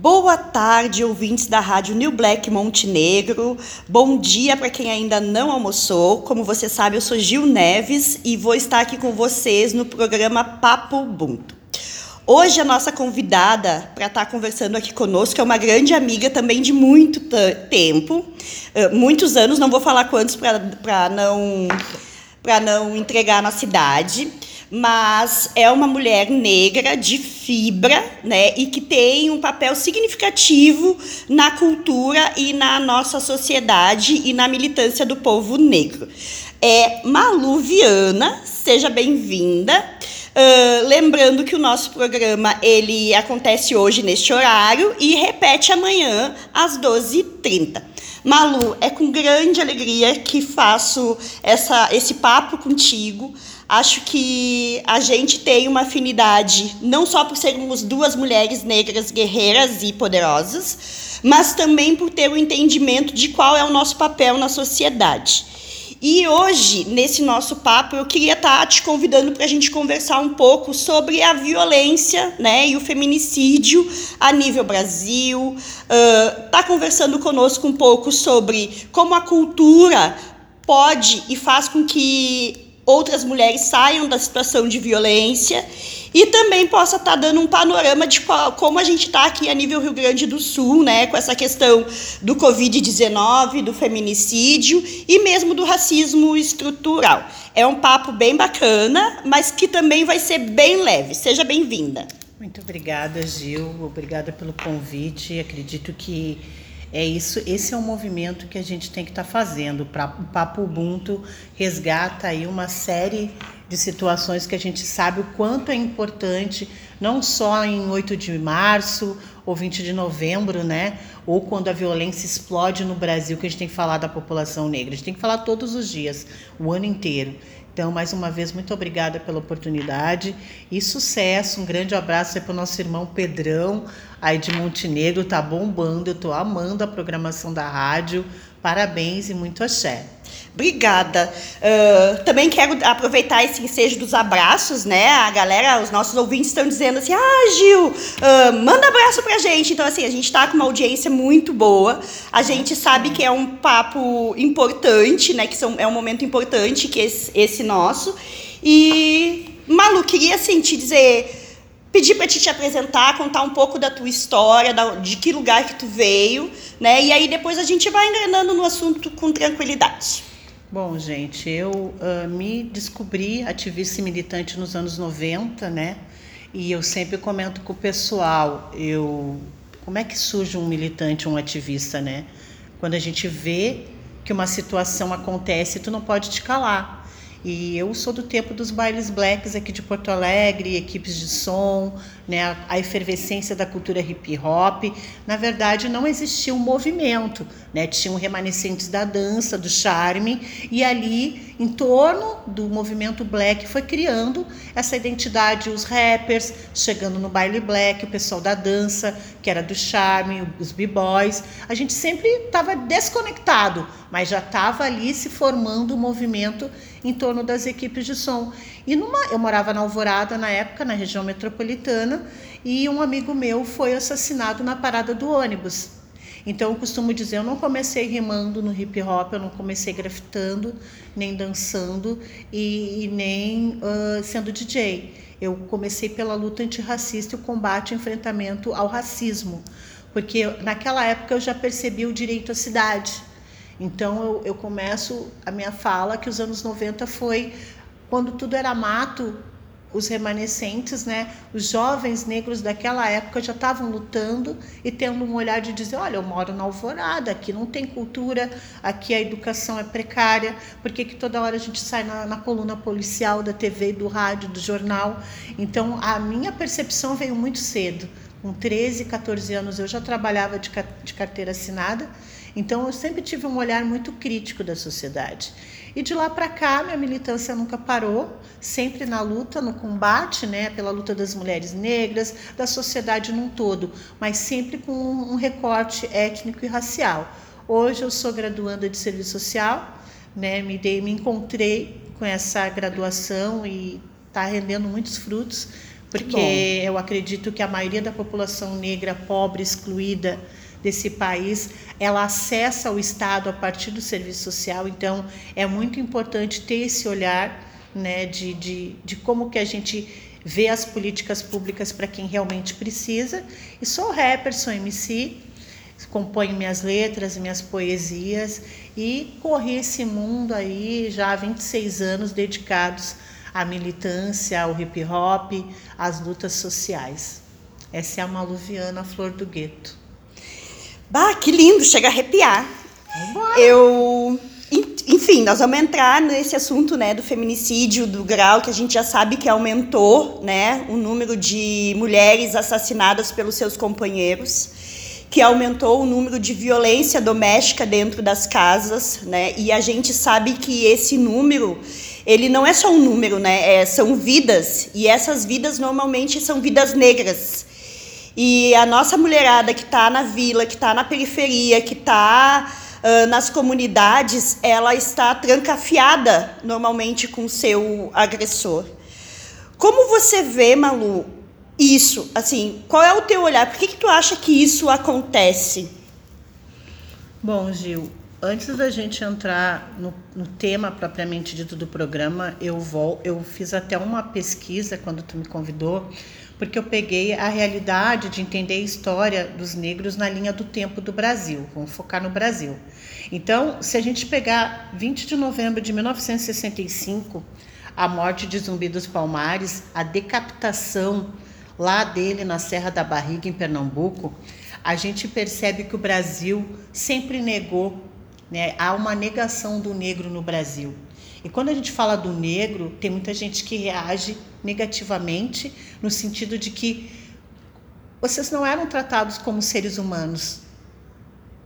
Boa tarde, ouvintes da Rádio New Black Montenegro. Bom dia para quem ainda não almoçou. Como você sabe, eu sou Gil Neves e vou estar aqui com vocês no programa Papo Ubuntu. Hoje a nossa convidada para estar conversando aqui conosco é uma grande amiga também de muito tempo, muitos anos, não vou falar quantos para não para não entregar a nossa idade mas é uma mulher negra de fibra, né, e que tem um papel significativo na cultura e na nossa sociedade e na militância do povo negro. É Malu Viana, seja bem-vinda. Uh, lembrando que o nosso programa ele acontece hoje neste horário e repete amanhã às 12h30. Malu, é com grande alegria que faço essa, esse papo contigo. Acho que a gente tem uma afinidade, não só por sermos duas mulheres negras guerreiras e poderosas, mas também por ter o um entendimento de qual é o nosso papel na sociedade. E hoje, nesse nosso papo, eu queria estar te convidando para a gente conversar um pouco sobre a violência né, e o feminicídio a nível Brasil. Uh, tá conversando conosco um pouco sobre como a cultura pode e faz com que outras mulheres saiam da situação de violência e também possa estar tá dando um panorama de qual, como a gente está aqui a nível Rio Grande do Sul, né, com essa questão do Covid-19, do feminicídio e mesmo do racismo estrutural. É um papo bem bacana, mas que também vai ser bem leve. Seja bem-vinda. Muito obrigada, Gil. Obrigada pelo convite. Acredito que é isso, esse é o movimento que a gente tem que estar tá fazendo. O Papo Ubuntu resgata aí uma série de situações que a gente sabe o quanto é importante, não só em 8 de março ou 20 de novembro, né? Ou quando a violência explode no Brasil, que a gente tem que falar da população negra. A gente tem que falar todos os dias, o ano inteiro. Então, mais uma vez, muito obrigada pela oportunidade e sucesso. Um grande abraço para o nosso irmão Pedrão, aí de Montenegro, tá bombando. Eu tô amando a programação da rádio. Parabéns e muito axé. Obrigada. Uh, também quero aproveitar esse ensejo dos abraços, né? A galera, os nossos ouvintes estão dizendo assim: ah, Gil, uh, manda abraço pra gente. Então, assim, a gente está com uma audiência muito boa. A gente sabe que é um papo importante, né? Que são, é um momento importante que esse, esse nosso. E, Malu, queria assim, te dizer pedir para te, te apresentar, contar um pouco da tua história, da, de que lugar que tu veio, né? E aí depois a gente vai engrenando no assunto com tranquilidade. Bom, gente, eu uh, me descobri ativista e militante nos anos 90, né? E eu sempre comento com o pessoal, eu como é que surge um militante, um ativista, né? Quando a gente vê que uma situação acontece, tu não pode te calar. E eu sou do tempo dos bailes blacks aqui de Porto Alegre, equipes de som, né, a efervescência da cultura hip hop. Na verdade, não existia um movimento, né? Tinham remanescentes da dança, do charme, e ali, em torno do movimento black, foi criando essa identidade, os rappers chegando no baile black, o pessoal da dança, que era do charme, os b-boys. A gente sempre estava desconectado, mas já estava ali se formando um movimento em torno das equipes de som. E numa, eu morava na Alvorada na época, na região metropolitana, e um amigo meu foi assassinado na parada do ônibus. Então eu costumo dizer, eu não comecei rimando no hip hop, eu não comecei grafitando, nem dançando e, e nem uh, sendo DJ. Eu comecei pela luta antirracista e o combate e enfrentamento ao racismo, porque naquela época eu já percebi o direito à cidade. Então eu, eu começo a minha fala que os anos 90 foi quando tudo era mato, os remanescentes, né, os jovens negros daquela época já estavam lutando e tendo um olhar de dizer, olha, eu moro na Alvorada, aqui não tem cultura, aqui a educação é precária, por que, toda hora a gente sai na, na coluna policial da TV, do rádio, do jornal? Então, a minha percepção veio muito cedo. Com 13, 14 anos eu já trabalhava de, de carteira assinada, então eu sempre tive um olhar muito crítico da sociedade. E de lá para cá, minha militância nunca parou, sempre na luta, no combate, né, pela luta das mulheres negras, da sociedade num todo, mas sempre com um recorte étnico e racial. Hoje eu sou graduanda de serviço social, né, me dei, me encontrei com essa graduação e está rendendo muitos frutos porque eu acredito que a maioria da população negra pobre, excluída desse país, ela acessa o Estado a partir do serviço social, então é muito importante ter esse olhar né, de, de, de como que a gente vê as políticas públicas para quem realmente precisa. E sou rapper, sou MC, componho minhas letras, minhas poesias e corri esse mundo aí já há 26 anos dedicados à militância, ao hip hop, às lutas sociais. Essa é a Maluviana Flor do Gueto. Bah, que lindo, chega a arrepiar. Eu enfim, nós vamos entrar nesse assunto, né, do feminicídio, do grau que a gente já sabe que aumentou, né, o número de mulheres assassinadas pelos seus companheiros, que aumentou o número de violência doméstica dentro das casas, né, e a gente sabe que esse número ele não é só um número, né, é, são vidas e essas vidas normalmente são vidas negras. E a nossa mulherada que está na vila, que está na periferia, que está uh, nas comunidades, ela está trancafiada normalmente com seu agressor. Como você vê, Malu, isso? Assim, qual é o teu olhar? Por que, que tu acha que isso acontece? Bom, Gil, antes da gente entrar no, no, tema propriamente dito do programa, eu vou, eu fiz até uma pesquisa quando tu me convidou porque eu peguei a realidade de entender a história dos negros na linha do tempo do Brasil. Vamos focar no Brasil. Então, se a gente pegar 20 de novembro de 1965, a morte de Zumbi dos Palmares, a decapitação lá dele na Serra da Barriga, em Pernambuco, a gente percebe que o Brasil sempre negou, né? há uma negação do negro no Brasil. E quando a gente fala do negro, tem muita gente que reage negativamente, no sentido de que vocês não eram tratados como seres humanos.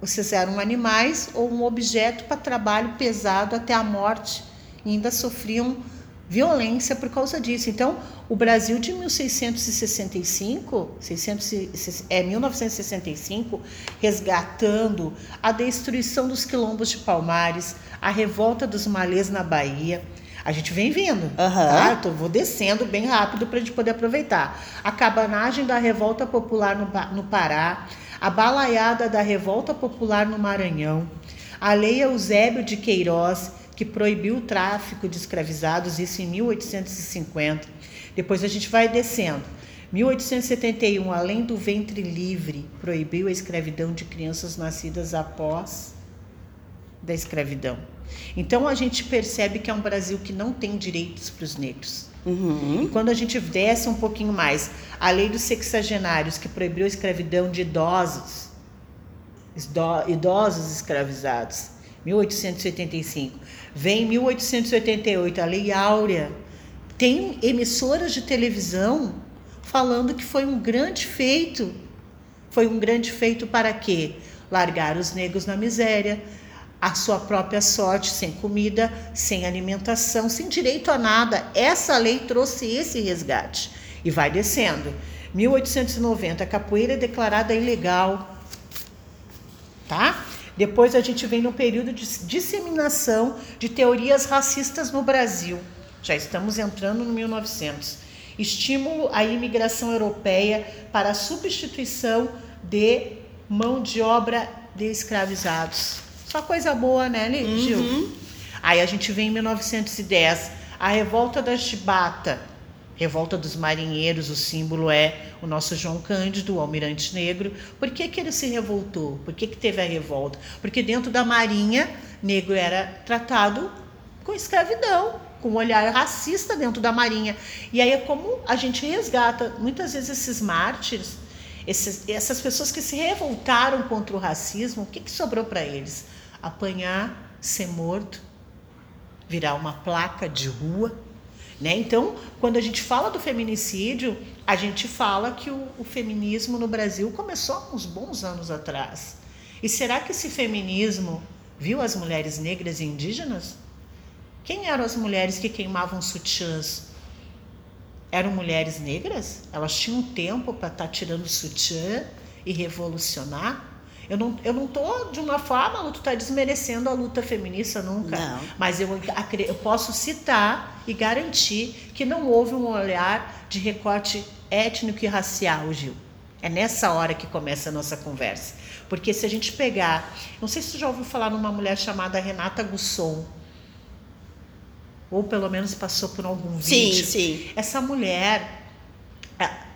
Vocês eram animais ou um objeto para trabalho pesado até a morte e ainda sofriam violência por causa disso. Então, o Brasil de 1665, 600, é 1965, resgatando a destruição dos quilombos de Palmares, a revolta dos malês na Bahia. A gente vem vindo, uhum. tá? Então, vou descendo bem rápido para a gente poder aproveitar. A cabanagem da revolta popular no, no Pará, a balaiada da revolta popular no Maranhão, a lei Eusébio de Queiroz, que proibiu o tráfico de escravizados, isso em 1850. Depois a gente vai descendo. 1871, além do ventre livre, proibiu a escravidão de crianças nascidas após da escravidão. Então a gente percebe que é um Brasil que não tem direitos para os negros. Uhum. E quando a gente desce um pouquinho mais, a lei dos sexagenários, que proibiu a escravidão de idosos, idosos escravizados, 1885. Vem 1888, a Lei Áurea. Tem emissoras de televisão falando que foi um grande feito. Foi um grande feito para quê? Largar os negros na miséria, a sua própria sorte, sem comida, sem alimentação, sem direito a nada. Essa lei trouxe esse resgate e vai descendo. 1890, a capoeira é declarada ilegal. Tá? Depois a gente vem no período de disseminação de teorias racistas no Brasil. Já estamos entrando no 1900. Estímulo à imigração europeia para a substituição de mão de obra de escravizados. Só coisa boa, né, Gil? Uhum. Aí a gente vem em 1910, a revolta da chibata, Revolta dos Marinheiros, o símbolo é o nosso João Cândido, o almirante negro. Por que, que ele se revoltou? Por que, que teve a revolta? Porque dentro da marinha, negro era tratado com escravidão, com um olhar racista dentro da marinha. E aí é como a gente resgata muitas vezes esses mártires, esses, essas pessoas que se revoltaram contra o racismo, o que, que sobrou para eles? Apanhar, ser morto, virar uma placa de rua né? Então, quando a gente fala do feminicídio, a gente fala que o, o feminismo no Brasil começou há uns bons anos atrás. E será que esse feminismo viu as mulheres negras e indígenas? Quem eram as mulheres que queimavam sutiãs? Eram mulheres negras? Elas tinham tempo para estar tá tirando sutiã e revolucionar? Eu não, eu não tô de uma forma, tu tá desmerecendo a luta feminista nunca. Não. Mas eu, eu posso citar e garantir que não houve um olhar de recorte étnico e racial, Gil. É nessa hora que começa a nossa conversa. Porque se a gente pegar. Não sei se você já ouviu falar numa mulher chamada Renata Gusson. Ou pelo menos passou por algum vídeo. Sim, sim. Essa mulher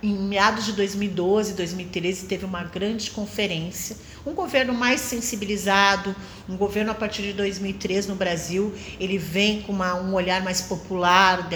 em meados de 2012, 2013, teve uma grande conferência. Um governo mais sensibilizado, um governo a partir de 2003 no Brasil, ele vem com uma, um olhar mais popular,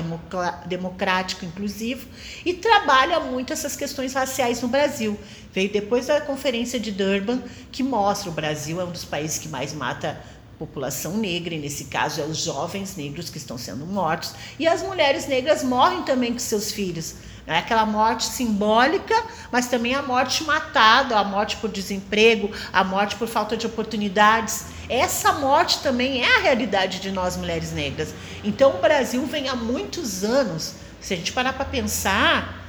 democrático, inclusivo, e trabalha muito essas questões raciais no Brasil. Veio depois da conferência de Durban, que mostra o Brasil é um dos países que mais mata população negra, e nesse caso é os jovens negros que estão sendo mortos, e as mulheres negras morrem também com seus filhos é aquela morte simbólica, mas também a morte matada, a morte por desemprego, a morte por falta de oportunidades. Essa morte também é a realidade de nós mulheres negras. Então o Brasil vem há muitos anos, se a gente parar para pensar,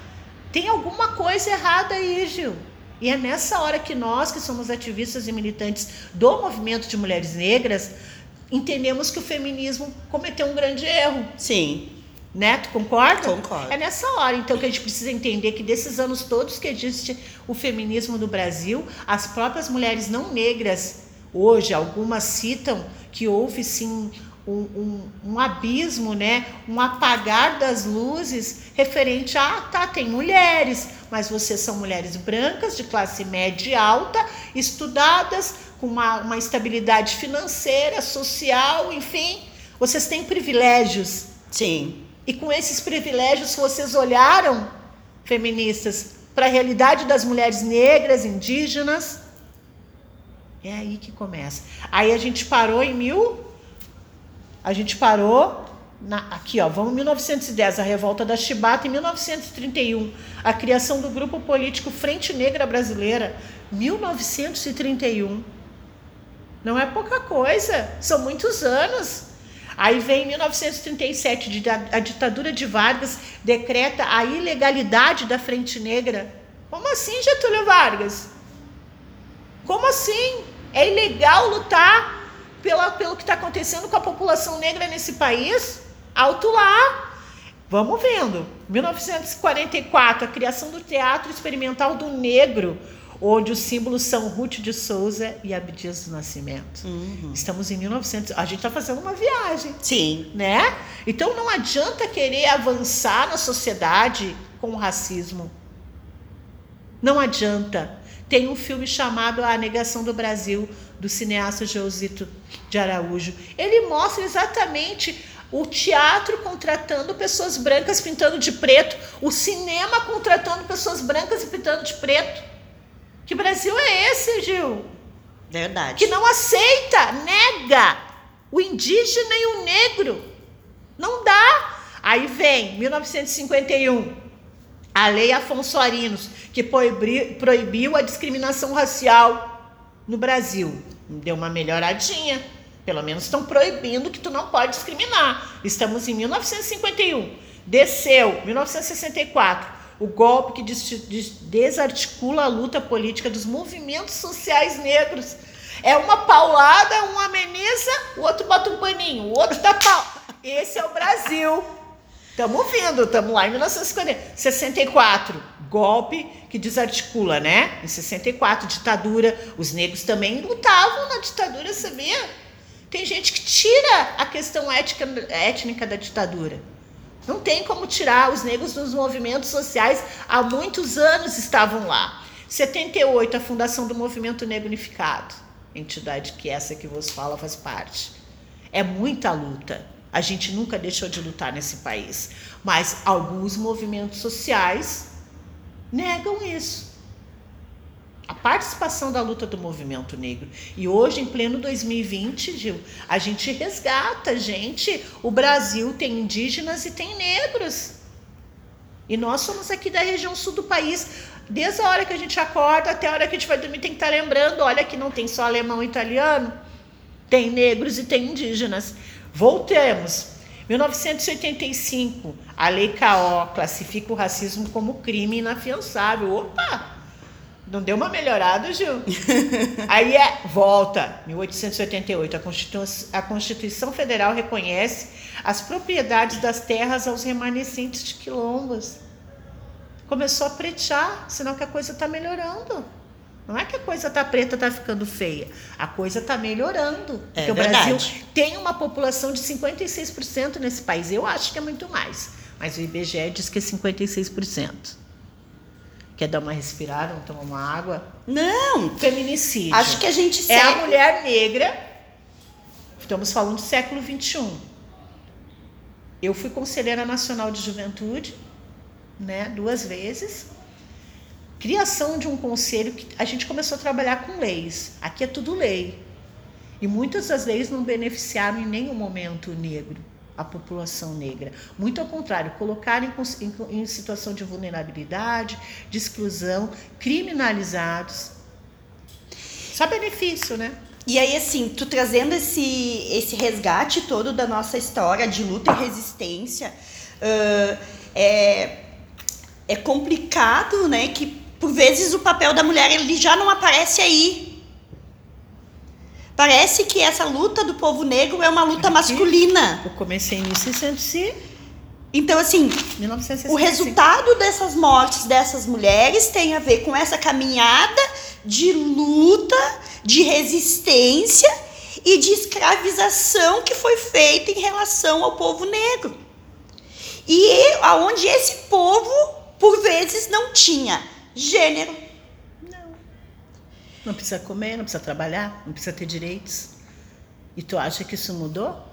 tem alguma coisa errada aí, Gil. E é nessa hora que nós, que somos ativistas e militantes do movimento de mulheres negras, entendemos que o feminismo cometeu um grande erro. Sim. Né? Tu concorda? Concordo. É nessa hora, então, que a gente precisa entender que desses anos todos que existe o feminismo no Brasil, as próprias mulheres não negras, hoje, algumas citam que houve sim um, um, um, abismo, né? um apagar das luzes referente a, ah, tá, tem mulheres, mas vocês são mulheres brancas, de classe média e alta, estudadas, com uma, uma estabilidade financeira, social, enfim, vocês têm privilégios. Sim. E com esses privilégios, vocês olharam, feministas, para a realidade das mulheres negras, indígenas. É aí que começa. Aí a gente parou em mil. A gente parou na, aqui, ó, vamos 1910, a revolta da Chibata, em 1931, a criação do grupo político Frente Negra Brasileira, 1931. Não é pouca coisa, são muitos anos. Aí vem em 1937, a ditadura de Vargas decreta a ilegalidade da Frente Negra. Como assim, Getúlio Vargas? Como assim? É ilegal lutar pela, pelo que está acontecendo com a população negra nesse país? Alto lá. Vamos vendo. 1944, a criação do Teatro Experimental do Negro, onde os símbolos são Ruth de Souza e Abdias do Nascimento. Uhum. Estamos em 1900, a gente está fazendo uma viagem. Sim. Né? Então não adianta querer avançar na sociedade com o racismo. Não adianta. Tem um filme chamado A Negação do Brasil, do cineasta Josito de Araújo. Ele mostra exatamente o teatro contratando pessoas brancas pintando de preto, o cinema contratando pessoas brancas e pintando de preto. Que Brasil é esse, Gil? Verdade. Que não aceita, nega o indígena e o negro. Não dá. Aí vem 1951, a Lei Afonso Arinos, que proibiu a discriminação racial no Brasil. Deu uma melhoradinha. Pelo menos estão proibindo que tu não pode discriminar. Estamos em 1951. Desceu, 1964 o golpe que desarticula a luta política dos movimentos sociais negros. É uma paulada, um ameniza, o outro bota um paninho, o outro dá pau. Esse é o Brasil. Estamos vindo, estamos lá em 1964. Golpe que desarticula, né? Em 64, ditadura. Os negros também lutavam na ditadura, sabia? Tem gente que tira a questão ética, étnica da ditadura. Não tem como tirar os negros dos movimentos sociais, há muitos anos estavam lá. 78, a fundação do Movimento Negro Unificado, entidade que essa que vos fala faz parte. É muita luta. A gente nunca deixou de lutar nesse país, mas alguns movimentos sociais negam isso a participação da luta do movimento negro. E hoje, em pleno 2020, Gil, a gente resgata, gente. O Brasil tem indígenas e tem negros. E nós somos aqui da região sul do país. Desde a hora que a gente acorda até a hora que a gente vai dormir, tem que estar lembrando: olha, que não tem só alemão e italiano, tem negros e tem indígenas. Voltemos. 1985, a Lei KO classifica o racismo como crime inafiançável. Opa! Não deu uma melhorada, Gil? Aí é, volta, 1888, a Constituição, a Constituição Federal reconhece as propriedades das terras aos remanescentes de quilombos. começou a pretear, senão que a coisa está melhorando. Não é que a coisa tá preta, tá ficando feia. A coisa tá melhorando. É porque verdade. o Brasil tem uma população de 56% nesse país. Eu acho que é muito mais. Mas o IBGE diz que é 56%. Quer dar uma respirada, tomar uma água? Não, Feminicídio. acho que a gente É a mulher negra. Estamos falando do século XXI. Eu fui conselheira nacional de juventude, né, duas vezes. Criação de um conselho que a gente começou a trabalhar com leis. Aqui é tudo lei. E muitas das leis não beneficiaram em nenhum momento o negro, a população negra. Muito ao contrário, colocaram em em, em situação de vulnerabilidade, de exclusão, criminalizados. Só benefício, né? E aí, assim, tu trazendo esse, esse resgate todo da nossa história de luta e resistência, ãh, é, é complicado, né? Que por vezes o papel da mulher ele já não aparece aí. Parece que essa luta do povo negro é uma luta masculina. Eu comecei em 1600 Então, assim, 1965. o resultado dessas mortes dessas mulheres tem a ver com essa caminhada de luta, de resistência e de escravização que foi feita em relação ao povo negro. E aonde esse povo, por vezes, não tinha gênero. Não precisa comer, não precisa trabalhar, não precisa ter direitos. E tu acha que isso mudou?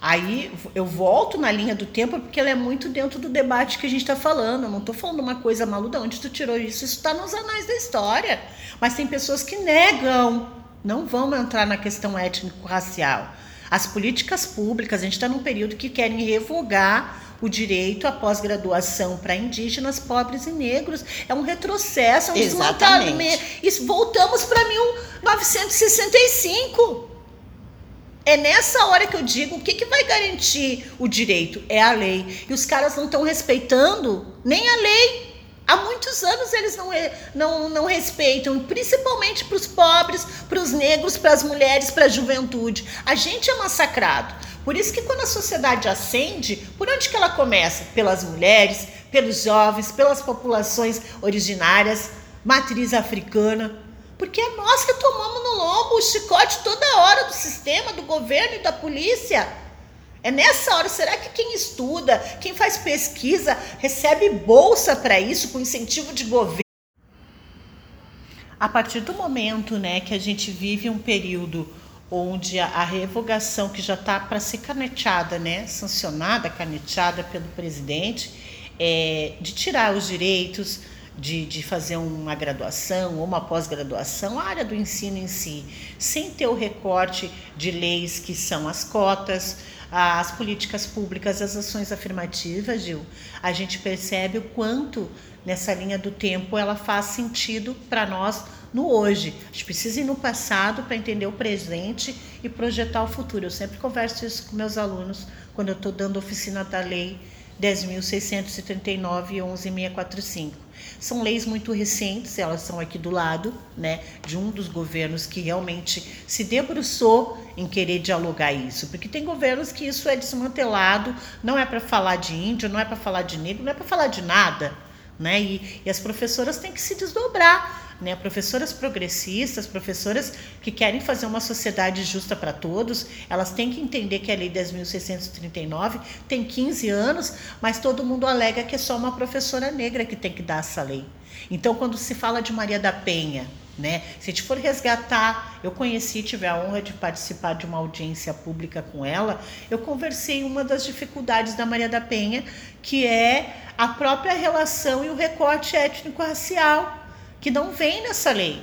Aí eu volto na linha do tempo porque ela é muito dentro do debate que a gente está falando. Eu não estou falando uma coisa maluca, onde tu tirou isso? Isso está nos anais da história. Mas tem pessoas que negam, não vão entrar na questão étnico-racial. As políticas públicas, a gente está num período que querem revogar o direito à pós-graduação para indígenas, pobres e negros. É um retrocesso, é um desmantelamento. Voltamos para 1965. É nessa hora que eu digo o que, que vai garantir o direito? É a lei. E os caras não estão respeitando nem a lei. Há muitos anos eles não, re- não, não respeitam, principalmente para os pobres, para os negros, para as mulheres, para a juventude. A gente é massacrado. Por isso que quando a sociedade ascende, por onde que ela começa? Pelas mulheres, pelos jovens, pelas populações originárias, matriz africana. Porque é nós que tomamos no lombo o chicote toda hora do sistema, do governo e da polícia. É nessa hora, será que quem estuda, quem faz pesquisa, recebe bolsa para isso, com incentivo de governo? A partir do momento né, que a gente vive um período onde a, revogação que já está para ser caneteada, né, sancionada, caneteada pelo presidente, é, de tirar os direitos, de, de fazer uma graduação ou uma pós-graduação, a área do ensino em si, sem ter o recorte de leis que são as cotas, as políticas públicas, as ações afirmativas, Gil, a gente percebe o quanto nessa linha do tempo ela faz sentido para nós no hoje. A gente precisa ir no passado para entender o presente e projetar o futuro. Eu sempre converso isso com meus alunos quando eu estou dando oficina da lei 10.639 e 11.645. São leis muito recentes, elas são aqui do lado, né, de um dos governos que realmente se debruçou em querer dialogar isso, porque tem governos que isso é desmantelado, não é para falar de índio, não é para falar de negro, não é para falar de nada, né? E, e as professoras têm que se desdobrar, né? Professoras progressistas, professoras que querem fazer uma sociedade justa para todos, elas têm que entender que a Lei 10.639 tem 15 anos, mas todo mundo alega que é só uma professora negra que tem que dar essa lei. Então, quando se fala de Maria da Penha, né? Se a gente for resgatar, eu conheci, tive a honra de participar de uma audiência pública com ela. Eu conversei uma das dificuldades da Maria da Penha, que é a própria relação e o recorte étnico-racial, que não vem nessa lei.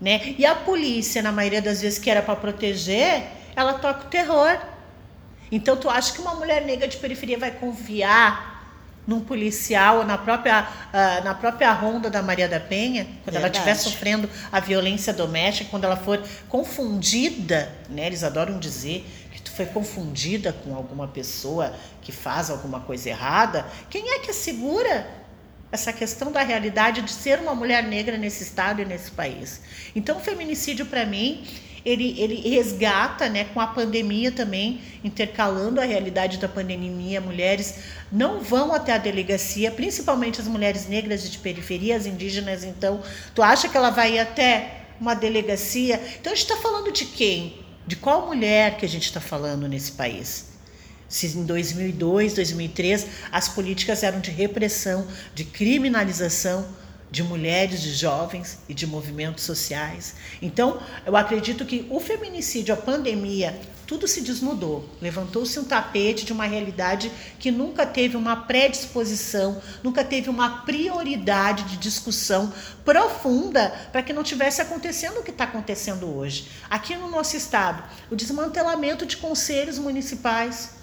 Né? E a polícia, na maioria das vezes que era para proteger, ela toca o terror. Então, tu acha que uma mulher negra de periferia vai confiar num policial, na própria, ah, na própria ronda da Maria da Penha, quando ela Verdade. estiver sofrendo a violência doméstica, quando ela for confundida, né? Eles adoram dizer que tu foi confundida com alguma pessoa que faz alguma coisa errada. Quem é que assegura essa questão da realidade de ser uma mulher negra nesse estado e nesse país? Então, o feminicídio para mim ele, ele resgata, né, com a pandemia também, intercalando a realidade da pandemia, mulheres não vão até a delegacia, principalmente as mulheres negras de periferia, as indígenas, então, tu acha que ela vai até uma delegacia? Então a gente está falando de quem? De qual mulher que a gente está falando nesse país? Se em 2002, 2003 as políticas eram de repressão, de criminalização, de mulheres, de jovens e de movimentos sociais. Então, eu acredito que o feminicídio, a pandemia, tudo se desnudou. Levantou-se um tapete de uma realidade que nunca teve uma predisposição, nunca teve uma prioridade de discussão profunda para que não tivesse acontecendo o que está acontecendo hoje. Aqui no nosso estado, o desmantelamento de conselhos municipais.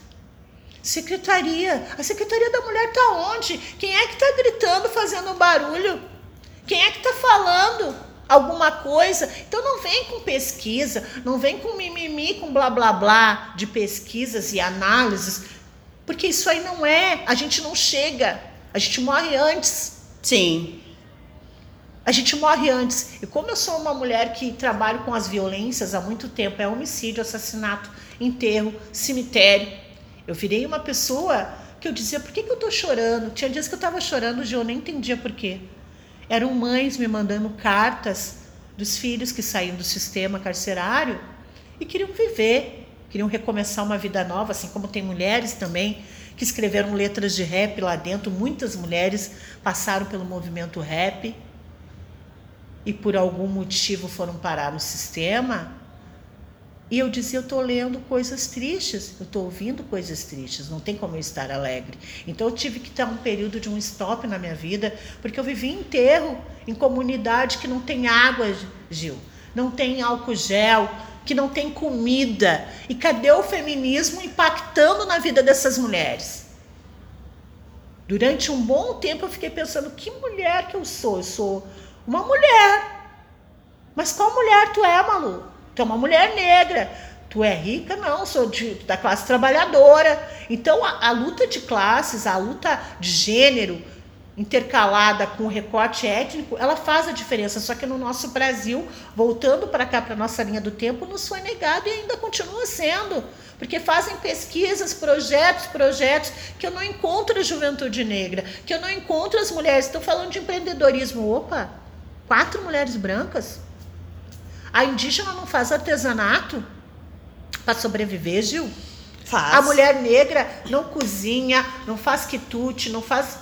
Secretaria, a Secretaria da Mulher está onde? Quem é que está gritando, fazendo barulho? Quem é que está falando alguma coisa? Então não vem com pesquisa, não vem com mimimi, com blá blá blá de pesquisas e análises, porque isso aí não é. A gente não chega, a gente morre antes. Sim. A gente morre antes. E como eu sou uma mulher que trabalho com as violências há muito tempo, é homicídio, assassinato, enterro, cemitério. Eu virei uma pessoa que eu dizia, por que, que eu tô chorando? Tinha dias que eu estava chorando, e eu nem entendia por quê. Eram mães me mandando cartas dos filhos que saíam do sistema carcerário e queriam viver, queriam recomeçar uma vida nova, assim como tem mulheres também que escreveram letras de rap lá dentro. Muitas mulheres passaram pelo movimento rap e por algum motivo foram parar no sistema e eu dizia, eu estou lendo coisas tristes, eu estou ouvindo coisas tristes, não tem como eu estar alegre. Então eu tive que ter um período de um stop na minha vida, porque eu vivi enterro em comunidade que não tem água, Gil, não tem álcool gel, que não tem comida. E cadê o feminismo impactando na vida dessas mulheres? Durante um bom tempo eu fiquei pensando, que mulher que eu sou? Eu sou uma mulher. Mas qual mulher tu é, Malu? Tu é uma mulher negra. Tu é rica? Não, sou de, da classe trabalhadora. Então, a, a luta de classes, a luta de gênero, intercalada com o recorte étnico, ela faz a diferença. Só que no nosso Brasil, voltando para cá, para nossa linha do tempo, nos foi negado e ainda continua sendo. Porque fazem pesquisas, projetos, projetos, que eu não encontro a juventude negra, que eu não encontro as mulheres. Estou falando de empreendedorismo. Opa, quatro mulheres brancas? A indígena não faz artesanato para sobreviver, Gil? Faz. A mulher negra não cozinha, não faz quitute, não faz.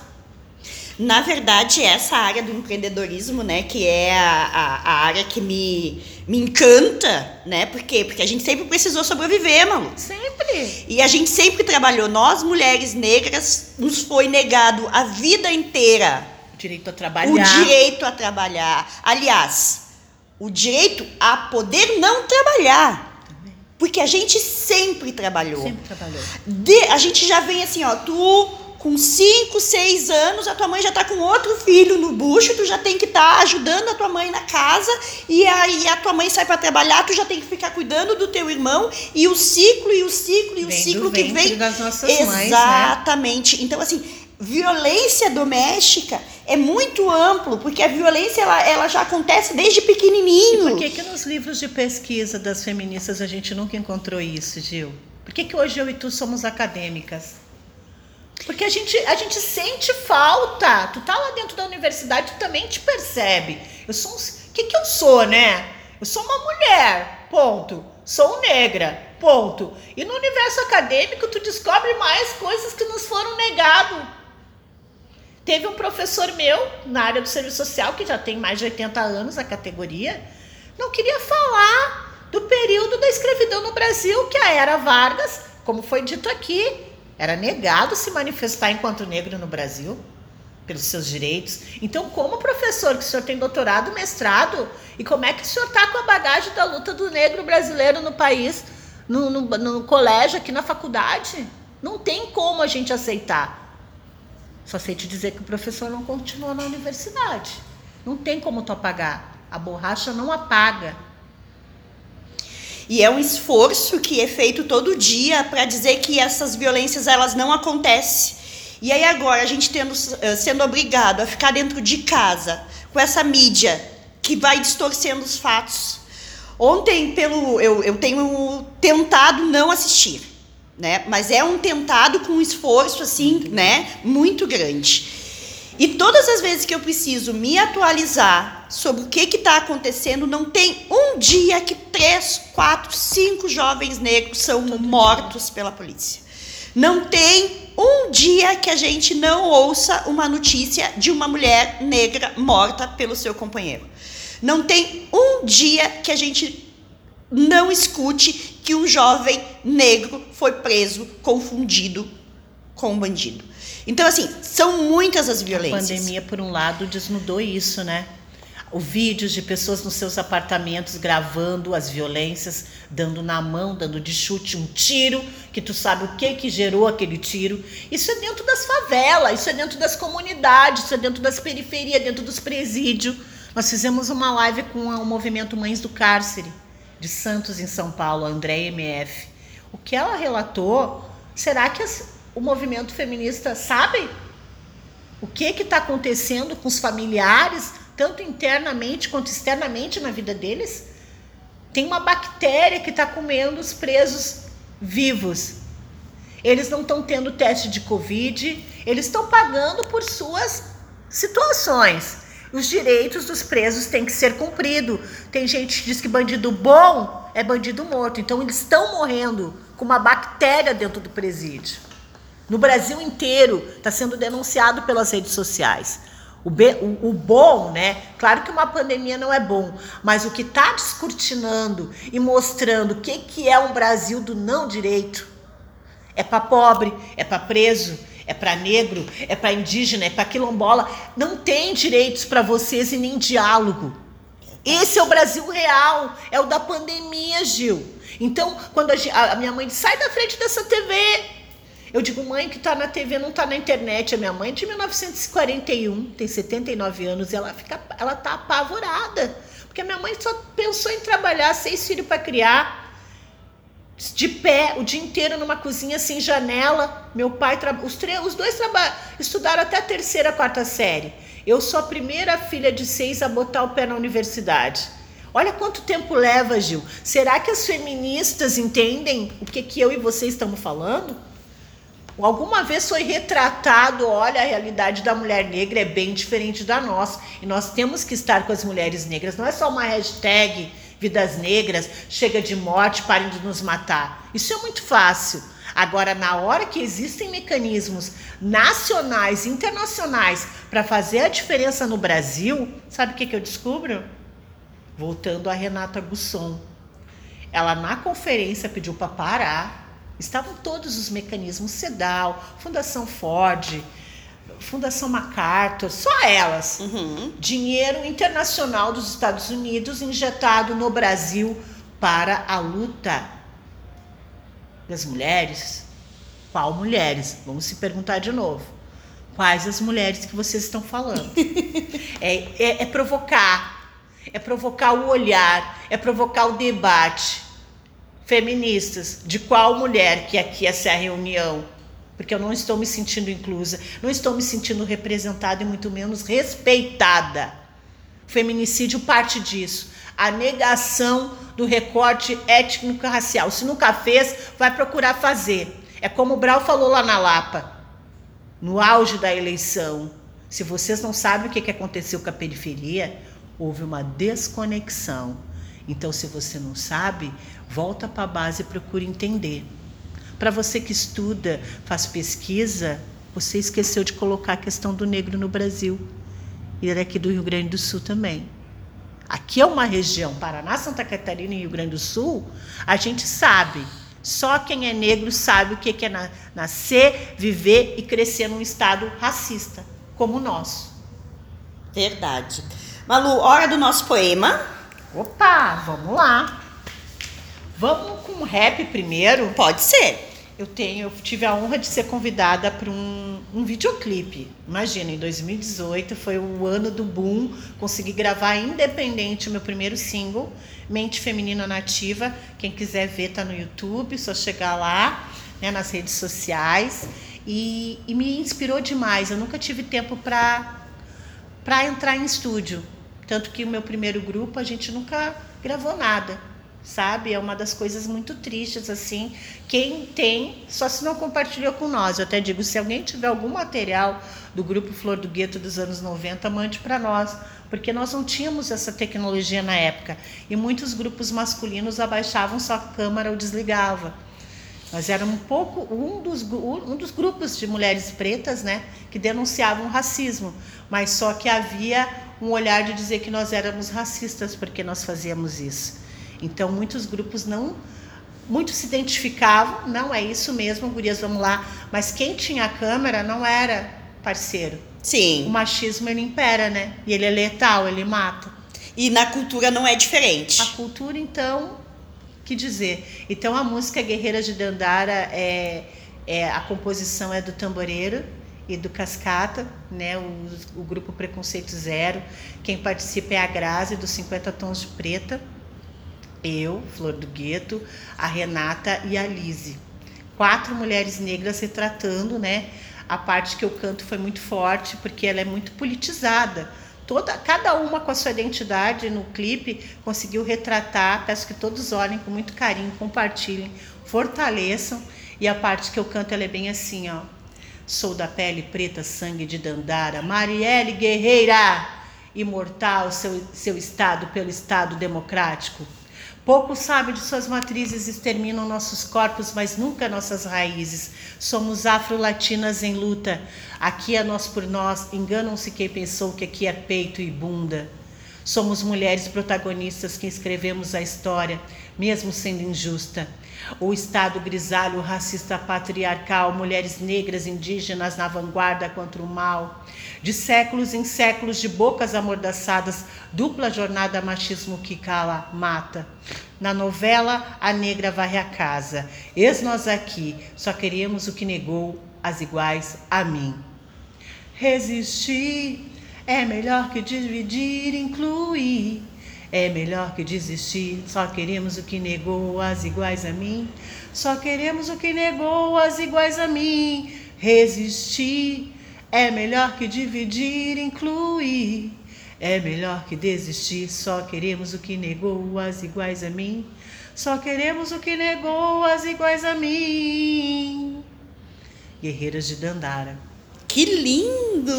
Na verdade, essa área do empreendedorismo, né, que é a, a, a, área que me, me encanta, né? Por quê? Porque a gente sempre precisou sobreviver, mano. Sempre. E a gente sempre trabalhou. Nós, mulheres negras, nos foi negado a vida inteira. O direito a trabalhar. O direito a trabalhar. Aliás, o direito a poder não trabalhar. Porque a gente sempre trabalhou. Sempre trabalhou. De, a gente já vem assim, ó, tu com 5, 6 anos, a tua mãe já tá com outro filho no bucho, tu já tem que estar tá ajudando a tua mãe na casa, e aí a tua mãe sai para trabalhar, tu já tem que ficar cuidando do teu irmão, e o ciclo, e o ciclo, e o Vem ciclo que vem. das nossas Exatamente. Mães, né? Então, assim, violência doméstica é muito amplo, porque a violência ela, ela já acontece desde pequenininho. E por que, que nos livros de pesquisa das feministas a gente nunca encontrou isso, Gil? Por que, que hoje eu e tu somos acadêmicas? Porque a gente, a gente sente falta. Tu tá lá dentro da universidade, tu também te percebe. Eu sou um, que, que eu sou, né? Eu sou uma mulher, ponto. Sou negra, ponto. E no universo acadêmico tu descobre mais coisas que nos foram negado. Teve um professor meu na área do serviço social, que já tem mais de 80 anos a categoria, não queria falar do período da escravidão no Brasil, que a era Vargas, como foi dito aqui, era negado se manifestar enquanto negro no Brasil, pelos seus direitos. Então, como professor, que o senhor tem doutorado, mestrado, e como é que o senhor está com a bagagem da luta do negro brasileiro no país, no, no, no colégio, aqui na faculdade? Não tem como a gente aceitar. Só sei te dizer que o professor não continua na universidade. Não tem como tu apagar. A borracha não apaga. E é um esforço que é feito todo dia para dizer que essas violências elas não acontecem. E aí agora a gente tendo, eh, sendo obrigado a ficar dentro de casa com essa mídia que vai distorcendo os fatos. Ontem, pelo eu, eu tenho tentado não assistir, né? Mas é um tentado com um esforço assim, né? Muito grande. E todas as vezes que eu preciso me atualizar sobre o que está acontecendo, não tem um dia que três, quatro, cinco jovens negros são mortos pela polícia. Não tem um dia que a gente não ouça uma notícia de uma mulher negra morta pelo seu companheiro. Não tem um dia que a gente não escute que um jovem negro foi preso, confundido com um bandido. Então, assim, são muitas as violências. A pandemia, por um lado, desnudou isso, né? O vídeos de pessoas nos seus apartamentos gravando as violências, dando na mão, dando de chute um tiro, que tu sabe o que que gerou aquele tiro. Isso é dentro das favelas, isso é dentro das comunidades, isso é dentro das periferias, dentro dos presídios. Nós fizemos uma live com o movimento Mães do Cárcere de Santos, em São Paulo, André MF. O que ela relatou, será que as, o movimento feminista sabe o que está acontecendo com os familiares, tanto internamente quanto externamente na vida deles? Tem uma bactéria que está comendo os presos vivos. Eles não estão tendo teste de Covid, eles estão pagando por suas situações os direitos dos presos têm que ser cumpridos. Tem gente que diz que bandido bom é bandido morto. Então eles estão morrendo com uma bactéria dentro do presídio. No Brasil inteiro está sendo denunciado pelas redes sociais. O, be, o, o, bom, né? Claro que uma pandemia não é bom, mas o que está descortinando e mostrando o que, que é um Brasil do não direito é para pobre, é para preso, é para negro, é para indígena, é para quilombola. Não tem direitos para vocês e nem diálogo. Esse é o Brasil real, é o da pandemia, Gil. Então, quando a, a minha mãe diz, sai da frente dessa TV, eu digo, mãe, que está na TV não está na internet. A minha mãe é de 1941, tem 79 anos, e ela fica, ela tá apavorada. Porque a minha mãe só pensou em trabalhar, seis filhos para criar de pé o dia inteiro numa cozinha sem janela. Meu pai, os, os dois estudaram até a terceira, quarta série. Eu sou a primeira filha de seis a botar o pé na universidade. Olha quanto tempo leva, Gil. Será que as feministas entendem o que, que eu e você estamos falando? Alguma vez foi retratado, olha, a realidade da mulher negra é bem diferente da nossa. E nós temos que estar com as mulheres negras. Não é só uma hashtag vidas negras, chega de morte, parem de nos matar. Isso é muito fácil. Agora, na hora que existem mecanismos nacionais, internacionais, para fazer a diferença no Brasil, sabe o que, que eu descubro? Voltando a Renata Gusson. Ela, na conferência, pediu para parar. Estavam todos os mecanismos, CEDAW, Fundação Ford, Fundação MacArthur, só elas. Uhum. Dinheiro internacional dos Estados Unidos injetado no Brasil para a luta das mulheres. Qual mulheres? Vamos se perguntar de novo. Quais as mulheres que vocês estão falando? é, é, é provocar, é provocar o olhar, é provocar o debate. Feministas, de qual mulher que aqui essa é a reunião? Porque eu não estou me sentindo inclusa, não estou me sentindo representada e muito menos respeitada. O feminicídio parte disso. A negação do recorte étnico-racial. Se nunca fez, vai procurar fazer. É como o Brau falou lá na Lapa, no auge da eleição. Se vocês não sabem o que aconteceu com a periferia, houve uma desconexão. Então, se você não sabe, volta para a base e procure entender. Para você que estuda, faz pesquisa, você esqueceu de colocar a questão do negro no Brasil. E é aqui do Rio Grande do Sul também. Aqui é uma região, Paraná, Santa Catarina e Rio Grande do Sul, a gente sabe. Só quem é negro sabe o que é nascer, viver e crescer num estado racista, como o nosso. Verdade. Malu, hora do nosso poema. Opa, vamos lá. Vamos com rap primeiro? Pode ser. Eu tenho, eu tive a honra de ser convidada para um, um videoclipe. Imagina, em 2018 foi o ano do boom, consegui gravar independente o meu primeiro single, Mente Feminina Nativa. Quem quiser ver tá no YouTube, só chegar lá, né, nas redes sociais. E, e me inspirou demais. Eu nunca tive tempo para para entrar em estúdio Tanto que o meu primeiro grupo a gente nunca gravou nada, sabe? É uma das coisas muito tristes, assim. Quem tem, só se não compartilhou com nós. Eu até digo, se alguém tiver algum material do grupo Flor do Gueto dos anos 90, mande para nós, porque nós não tínhamos essa tecnologia na época. E muitos grupos masculinos abaixavam sua câmera ou desligavam. Nós éramos um pouco um dos, um dos grupos de mulheres pretas, né, que denunciavam racismo, mas só que havia um olhar de dizer que nós éramos racistas porque nós fazíamos isso. Então muitos grupos não muitos se identificavam, não é isso mesmo, gurias, vamos lá, mas quem tinha a câmera não era parceiro. Sim. O machismo ele impera, né? E ele é letal, ele mata. E na cultura não é diferente. A cultura então, que dizer. Então a música Guerreira de Dandara é, é a composição é do tamboreiro e do Cascata, né, o, o grupo Preconceito Zero. Quem participa é a Grazi, dos 50 Tons de Preta, eu, Flor do Gueto, a Renata e a Lise. Quatro mulheres negras retratando, né? A parte que eu canto foi muito forte, porque ela é muito politizada. Toda, cada uma com a sua identidade no clipe conseguiu retratar. Peço que todos olhem com muito carinho, compartilhem, fortaleçam. E a parte que eu canto ela é bem assim, ó. Sou da pele preta, sangue de Dandara, Marielle guerreira, imortal seu, seu estado pelo Estado democrático. Pouco sabe de suas matrizes exterminam nossos corpos, mas nunca nossas raízes. Somos afro-latinas em luta. Aqui é nós por nós, enganam-se quem pensou que aqui é peito e bunda. Somos mulheres protagonistas que escrevemos a história, mesmo sendo injusta. O Estado grisalho, racista patriarcal, mulheres negras indígenas na vanguarda contra o mal. De séculos em séculos de bocas amordaçadas, dupla jornada machismo que cala, mata. Na novela, a negra varre a casa. Eis nós aqui, só queríamos o que negou as iguais a mim. Resistir é melhor que dividir, incluir. É melhor que desistir, só queremos o que negou as iguais a mim. Só queremos o que negou as iguais a mim. Resistir é melhor que dividir, incluir. É melhor que desistir, só queremos o que negou as iguais a mim. Só queremos o que negou as iguais a mim. Guerreiras de Dandara. Que lindo!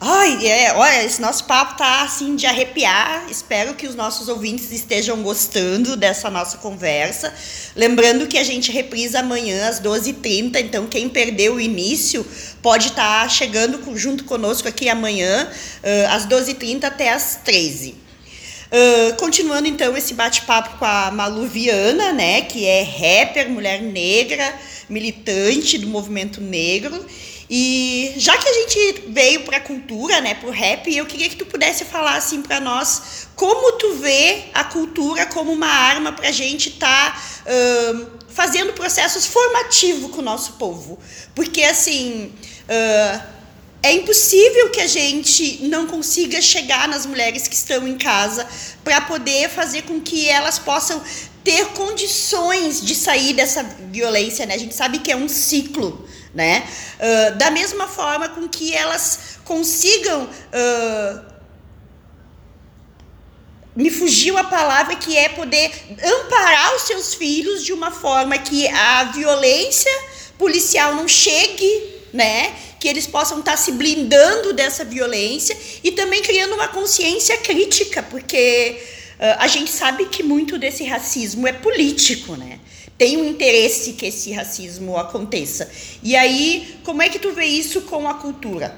Ai, é, olha, esse nosso papo tá assim de arrepiar. Espero que os nossos ouvintes estejam gostando dessa nossa conversa. Lembrando que a gente reprisa amanhã às 12h30, então quem perdeu o início pode estar tá chegando junto conosco aqui amanhã, uh, às 12h30 até às 13 Uh, continuando então esse bate-papo com a Malu Viana, né, que é rapper, mulher negra, militante do movimento negro e já que a gente veio para a cultura, né, para o rap, eu queria que tu pudesse falar assim para nós como tu vê a cultura como uma arma para a gente estar tá, uh, fazendo processos formativos com o nosso povo. Porque, assim, uh, é impossível que a gente não consiga chegar nas mulheres que estão em casa para poder fazer com que elas possam ter condições de sair dessa violência, né? A gente sabe que é um ciclo né? Uh, da mesma forma com que elas consigam uh, me fugiu a palavra que é poder amparar os seus filhos de uma forma que a violência policial não chegue, né? Que eles possam estar se blindando dessa violência e também criando uma consciência crítica, porque uh, a gente sabe que muito desse racismo é político, né? Tem um interesse que esse racismo aconteça. E aí, como é que tu vê isso com a cultura?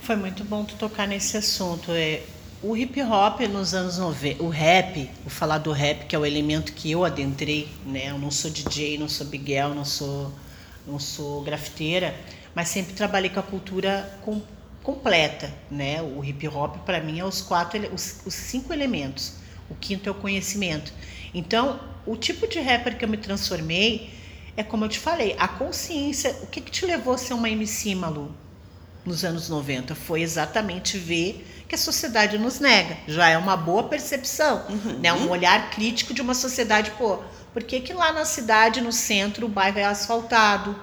Foi muito bom tu tocar nesse assunto. É, o hip hop nos anos 90, o rap, vou falar do rap, que é o elemento que eu adentrei, né? Eu não sou DJ, não sou Biguel, não sou, não sou grafiteira, mas sempre trabalhei com a cultura com, completa, né? O hip hop para mim é os quatro, os, os cinco elementos. O quinto é o conhecimento. Então, o tipo de rapper que eu me transformei é como eu te falei, a consciência. O que, que te levou a ser uma MC, Malu, nos anos 90? Foi exatamente ver que a sociedade nos nega. Já é uma boa percepção, uhum. né? Um olhar crítico de uma sociedade, pô, por que, que lá na cidade, no centro, o bairro é asfaltado?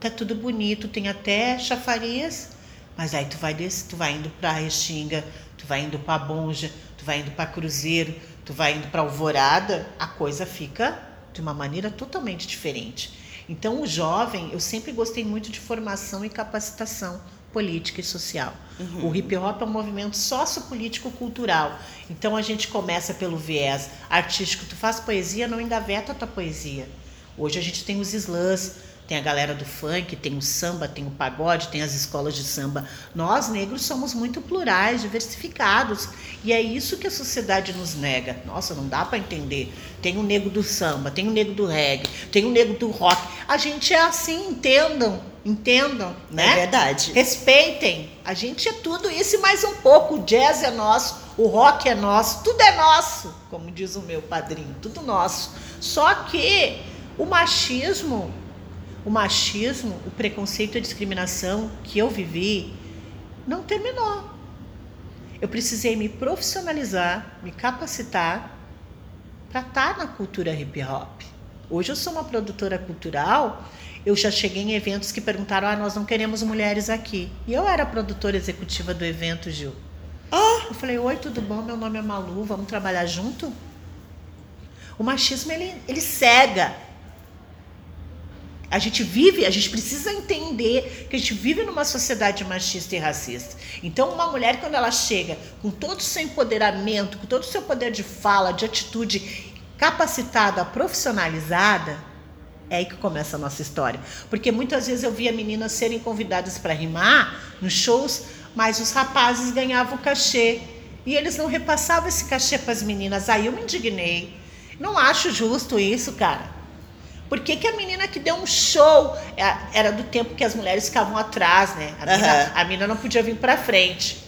Tá tudo bonito, tem até chafarias Mas aí tu vai desse, tu vai indo para Restinga, tu vai indo para Bonja, tu vai indo para Cruzeiro, tu vai indo para Alvorada, a coisa fica de uma maneira totalmente diferente. Então, o jovem, eu sempre gostei muito de formação e capacitação política e social. Uhum. O hip hop é um movimento sociopolítico cultural. Então a gente começa pelo viés artístico. Tu faz poesia, não engaveta a tua poesia. Hoje a gente tem os slams, tem a galera do funk, tem o samba, tem o pagode, tem as escolas de samba. Nós, negros, somos muito plurais, diversificados. E é isso que a sociedade nos nega. Nossa, não dá para entender. Tem o negro do samba, tem o negro do reggae, tem o negro do rock. A gente é assim, entendam, entendam, né? É verdade. Respeitem. A gente é tudo isso e mais um pouco. O jazz é nosso, o rock é nosso, tudo é nosso, como diz o meu padrinho, tudo nosso. Só que o machismo o machismo, o preconceito e a discriminação que eu vivi não terminou. Eu precisei me profissionalizar, me capacitar para estar na cultura hip hop. Hoje eu sou uma produtora cultural, eu já cheguei em eventos que perguntaram: "Ah, nós não queremos mulheres aqui". E eu era produtora executiva do evento, Gil. Ah, eu falei: "Oi, tudo bom? Meu nome é Malu, vamos trabalhar junto?" O machismo ele, ele cega. A gente vive, a gente precisa entender que a gente vive numa sociedade machista e racista. Então, uma mulher, quando ela chega com todo o seu empoderamento, com todo o seu poder de fala, de atitude capacitada, profissionalizada, é aí que começa a nossa história. Porque muitas vezes eu via meninas serem convidadas para rimar nos shows, mas os rapazes ganhavam cachê. E eles não repassavam esse cachê para as meninas. Aí eu me indignei. Não acho justo isso, cara. Por que, que a menina que deu um show é, era do tempo que as mulheres ficavam atrás, né? A menina, uhum. a menina não podia vir para frente.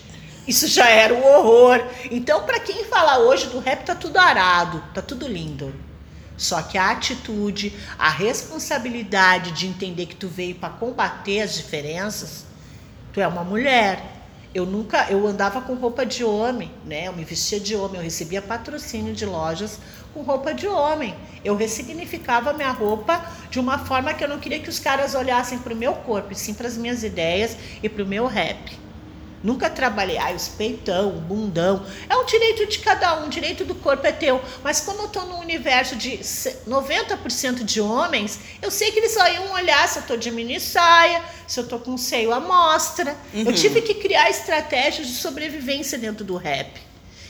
Isso já era um horror. Então, para quem fala hoje do rap, tá tudo arado, tá tudo lindo. Só que a atitude, a responsabilidade de entender que tu veio para combater as diferenças, tu é uma mulher. Eu nunca, eu andava com roupa de homem, né? Eu me vestia de homem, eu recebia patrocínio de lojas com roupa de homem. Eu ressignificava minha roupa de uma forma que eu não queria que os caras olhassem para o meu corpo, e sim para as minhas ideias e para o meu rap. Nunca trabalhei, ah, os peitão, o bundão. É um direito de cada um, o direito do corpo é teu. Mas como eu estou num universo de 90% de homens, eu sei que eles só iam olhar se eu estou de mini saia, se eu estou com seio à mostra. Uhum. Eu tive que criar estratégias de sobrevivência dentro do rap.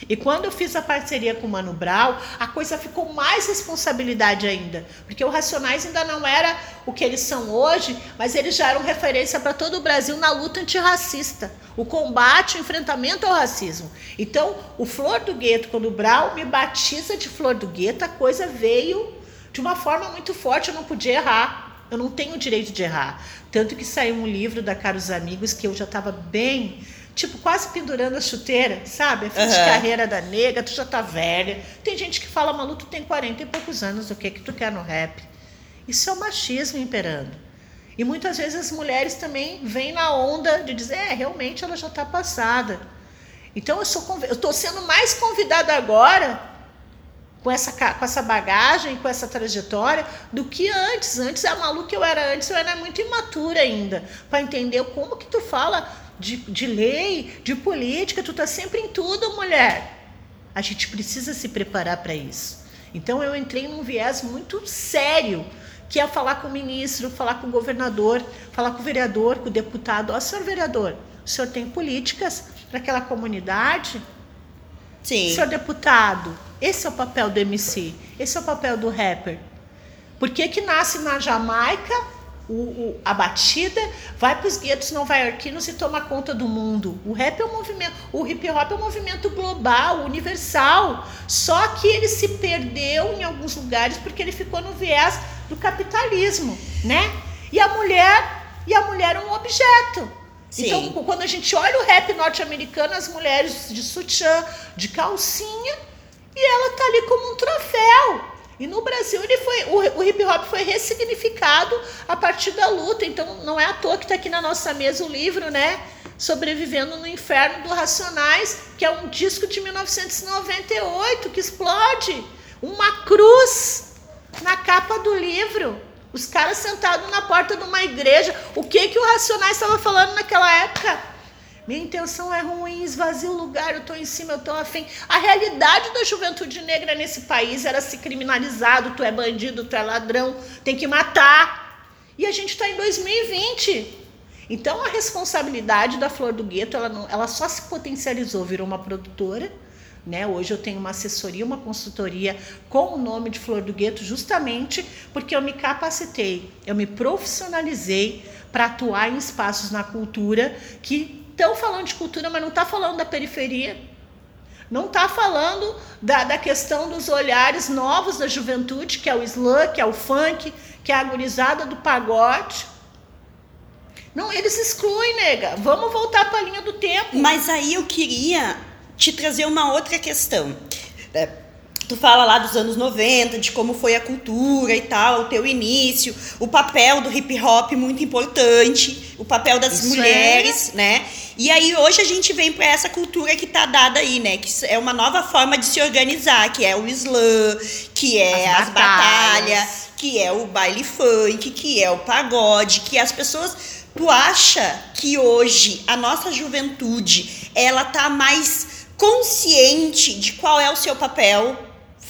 E quando eu fiz a parceria com o Mano Brown, a coisa ficou mais responsabilidade ainda. Porque o Racionais ainda não era o que eles são hoje, mas eles já eram referência para todo o Brasil na luta antirracista. O combate, o enfrentamento ao racismo. Então, o Flor do Gueto, quando o Brown me batiza de Flor do Gueto, a coisa veio de uma forma muito forte, eu não podia errar. Eu não tenho o direito de errar. Tanto que saiu um livro da Caros Amigos que eu já estava bem tipo, quase pendurando a chuteira, sabe? A fim uhum. de carreira da nega, tu já tá velha. Tem gente que fala, Malu, tu tem 40 e poucos anos, o que que tu quer no rap? Isso é o machismo imperando. E muitas vezes as mulheres também vêm na onda de dizer, é, realmente ela já está passada. Então eu sou eu estou sendo mais convidada agora com essa, com essa bagagem, com essa trajetória, do que antes. Antes, a Malu que eu era antes, eu era muito imatura ainda, para entender como que tu fala de, de lei, de política, tu tá sempre em tudo, mulher. A gente precisa se preparar para isso. Então eu entrei num viés muito sério, que é falar com o ministro, falar com o governador, falar com o vereador, com o deputado. Ó, senhor vereador, o senhor tem políticas para aquela comunidade? Sim. Senhor deputado, esse é o papel do MC, esse é o papel do rapper. Por que, que nasce na Jamaica o, o, a batida vai para os guetos nova-iorquinos e toma conta do mundo. O rap é um movimento, o hip hop é um movimento global, universal. Só que ele se perdeu em alguns lugares porque ele ficou no viés do capitalismo, né? E a mulher, e a mulher é um objeto. Sim. Então, quando a gente olha o rap norte-americano, as mulheres de sutiã, de calcinha, e ela tá ali como um troféu. E no Brasil ele foi, o, o, hip hop foi ressignificado a partir da luta. Então não é à toa que está aqui na nossa mesa o livro, né? Sobrevivendo no Inferno do Racionais, que é um disco de 1998 que explode. Uma cruz na capa do livro. Os caras sentados na porta de uma igreja. O que que o Racionais estava falando naquela época? Minha intenção é ruim, esvazia o lugar, eu estou em cima, eu estou afim. A realidade da juventude negra nesse país era se criminalizado, tu é bandido, tu é ladrão, tem que matar. E a gente está em 2020. Então a responsabilidade da Flor do Gueto, ela, não, ela só se potencializou, virou uma produtora. Né? Hoje eu tenho uma assessoria, uma consultoria com o nome de Flor do Gueto, justamente porque eu me capacitei, eu me profissionalizei para atuar em espaços na cultura que estão falando de cultura, mas não está falando da periferia. Não está falando da, da questão dos olhares novos da juventude, que é o slam, que é o funk, que é a agonizada do pagode. Não, eles excluem, nega. Vamos voltar para a linha do tempo. Mas aí eu queria te trazer uma outra questão. É, Tu fala lá dos anos 90, de como foi a cultura e tal, o teu início, o papel do hip hop muito importante, o papel das Isso mulheres, é. né? E aí hoje a gente vem para essa cultura que tá dada aí, né? Que é uma nova forma de se organizar, que é o slam, que é as, as batalhas. batalhas, que é o baile funk, que é o pagode, que as pessoas Tu acha que hoje a nossa juventude ela tá mais consciente de qual é o seu papel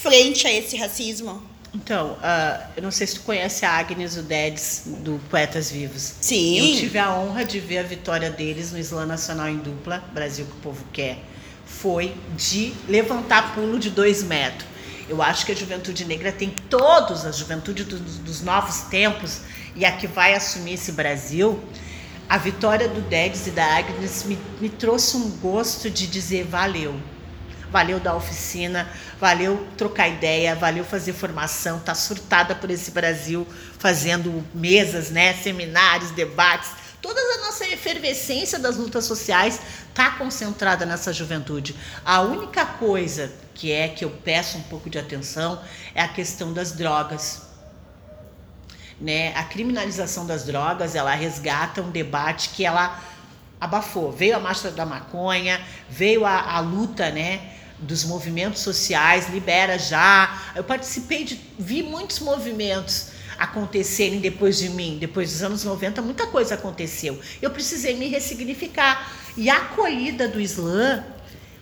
frente a esse racismo? Então, uh, eu não sei se tu conhece a Agnes Udedes, do Poetas Vivos. Sim. Eu tive a honra de ver a vitória deles no Islã Nacional em dupla, Brasil que o povo quer. Foi de levantar pulo de dois metros. Eu acho que a juventude negra tem todos, a juventude dos, dos novos tempos, e a que vai assumir esse Brasil. A vitória do Dedes e da Agnes me, me trouxe um gosto de dizer valeu valeu dar oficina, valeu trocar ideia, valeu fazer formação, tá surtada por esse Brasil, fazendo mesas, né, seminários, debates. Toda a nossa efervescência das lutas sociais está concentrada nessa juventude. A única coisa que é que eu peço um pouco de atenção é a questão das drogas. Né? A criminalização das drogas, ela resgata um debate que ela abafou. Veio a marcha da maconha, veio a, a luta, né? Dos movimentos sociais, libera já. Eu participei de, vi muitos movimentos acontecerem depois de mim, depois dos anos 90, muita coisa aconteceu. Eu precisei me ressignificar. E a acolhida do Islã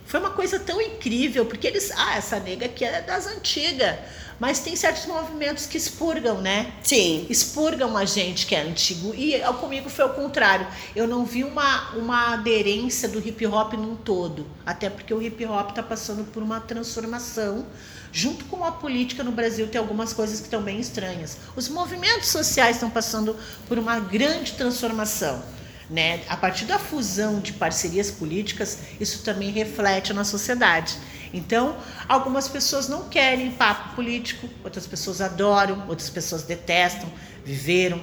foi uma coisa tão incrível, porque eles, ah, essa nega aqui é das antigas. Mas tem certos movimentos que expurgam, né? Sim. Expurgam a gente que é antigo. E comigo foi o contrário. Eu não vi uma, uma aderência do hip hop num todo. Até porque o hip hop está passando por uma transformação. Junto com a política no Brasil, tem algumas coisas que estão bem estranhas. Os movimentos sociais estão passando por uma grande transformação. Né? A partir da fusão de parcerias políticas, isso também reflete na sociedade. Então, algumas pessoas não querem papo político, outras pessoas adoram, outras pessoas detestam, viveram.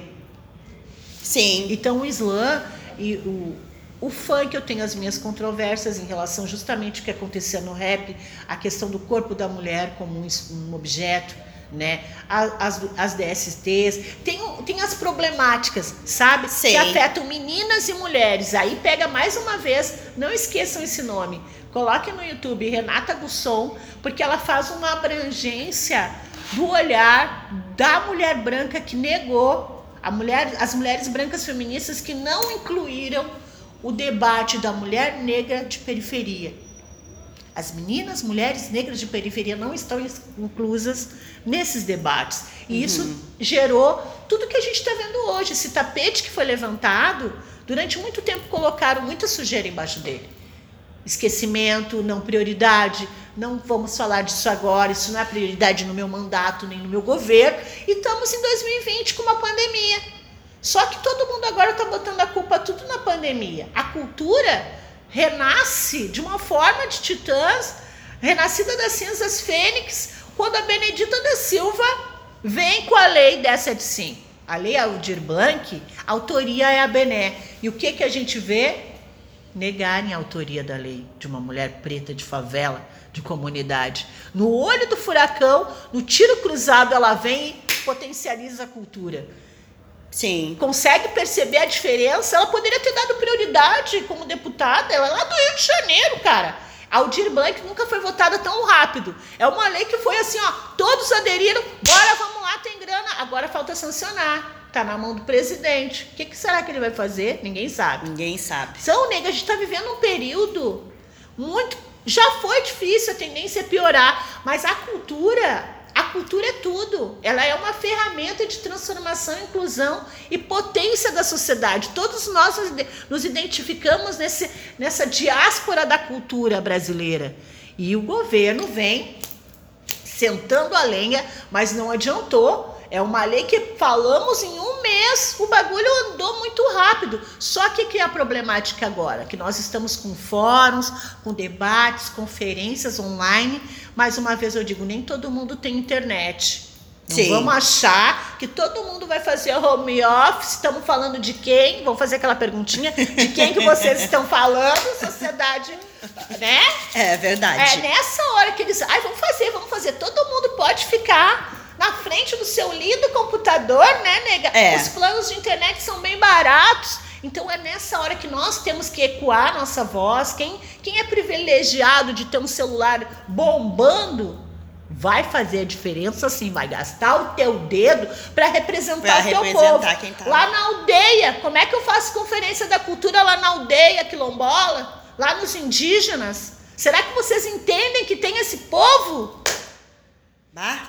Sim. Então, o Islã e o, o funk, eu tenho as minhas controvérsias em relação justamente ao que acontecia no rap, a questão do corpo da mulher como um, um objeto né? As, as DSTs, tem, tem as problemáticas, sabe? Sei. Que afetam meninas e mulheres. Aí pega mais uma vez, não esqueçam esse nome. Coloque no YouTube Renata Gusson, porque ela faz uma abrangência do olhar da mulher branca que negou a mulher, as mulheres brancas feministas que não incluíram o debate da mulher negra de periferia. As meninas, mulheres negras de periferia não estão inclusas nesses debates. E uhum. isso gerou tudo que a gente está vendo hoje. Esse tapete que foi levantado, durante muito tempo colocaram muita sujeira embaixo dele esquecimento, não prioridade, não vamos falar disso agora, isso não é prioridade no meu mandato nem no meu governo, e estamos em 2020 com uma pandemia. Só que todo mundo agora está botando a culpa tudo na pandemia. A cultura renasce de uma forma de titãs, renascida das cinzas fênix, quando a Benedita da Silva vem com a lei 1075. A lei Aldir Blanc, a autoria é a Bené. E o que, que a gente vê? negarem a autoria da lei de uma mulher preta de favela, de comunidade. No olho do furacão, no tiro cruzado, ela vem e potencializa a cultura. Sim. Consegue perceber a diferença? Ela poderia ter dado prioridade como deputada, ela é lá do Rio de Janeiro, cara. A Aldir Blanc nunca foi votada tão rápido. É uma lei que foi assim, ó, todos aderiram, bora, vamos lá, tem grana, agora falta sancionar. Tá na mão do presidente. O que, que será que ele vai fazer? Ninguém sabe. Ninguém sabe. Então, nega, a gente está vivendo um período muito. Já foi difícil, a tendência é piorar, mas a cultura, a cultura é tudo. Ela é uma ferramenta de transformação, inclusão e potência da sociedade. Todos nós nos identificamos nesse, nessa diáspora da cultura brasileira. E o governo vem sentando a lenha, mas não adiantou é uma lei que falamos em um mês, o bagulho andou muito rápido. Só que que é a problemática agora? Que nós estamos com fóruns, com debates, conferências online. Mais uma vez eu digo, nem todo mundo tem internet. Não Sim. vamos achar que todo mundo vai fazer home office. Estamos falando de quem? Vamos fazer aquela perguntinha de quem que vocês estão falando, sociedade, né? É verdade. É nessa hora que eles, ai, vamos fazer, vamos fazer. Todo mundo pode ficar na frente do seu lindo computador, né, nega? É. Os planos de internet são bem baratos. Então é nessa hora que nós temos que ecoar nossa voz. Quem, quem é privilegiado de ter um celular bombando vai fazer a diferença sim, vai gastar o teu dedo para representar pra o teu representar povo. Tá lá na aldeia, como é que eu faço conferência da cultura lá na aldeia quilombola, lá nos indígenas? Será que vocês entendem que tem esse povo?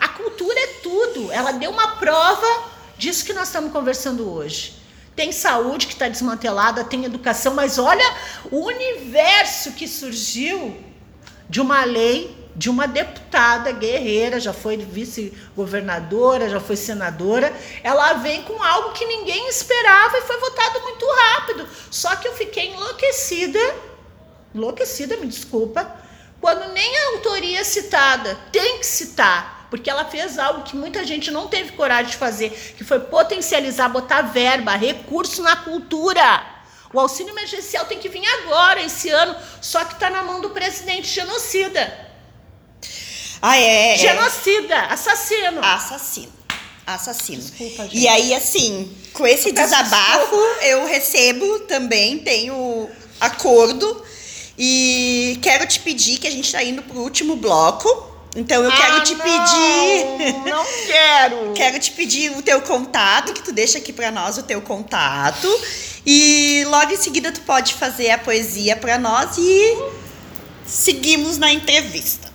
A cultura é tudo. Ela deu uma prova disso que nós estamos conversando hoje. Tem saúde que está desmantelada, tem educação, mas olha o universo que surgiu de uma lei de uma deputada guerreira, já foi vice-governadora, já foi senadora. Ela vem com algo que ninguém esperava e foi votado muito rápido. Só que eu fiquei enlouquecida, enlouquecida, me desculpa, quando nem a autoria citada. Tem que citar porque ela fez algo que muita gente não teve coragem de fazer, que foi potencializar, botar verba, recurso na cultura. O auxílio emergencial tem que vir agora, esse ano, só que está na mão do presidente genocida. Ah, é? é. Genocida, assassino. Assassino. Assassino. Desculpa, gente. E aí, assim, com esse eu desabafo, eu recebo também, tenho acordo. E quero te pedir que a gente está indo para o último bloco então eu ah, quero te não, pedir. Não quero. quero te pedir o teu contato, que tu deixa aqui para nós o teu contato. E logo em seguida tu pode fazer a poesia para nós e seguimos na entrevista.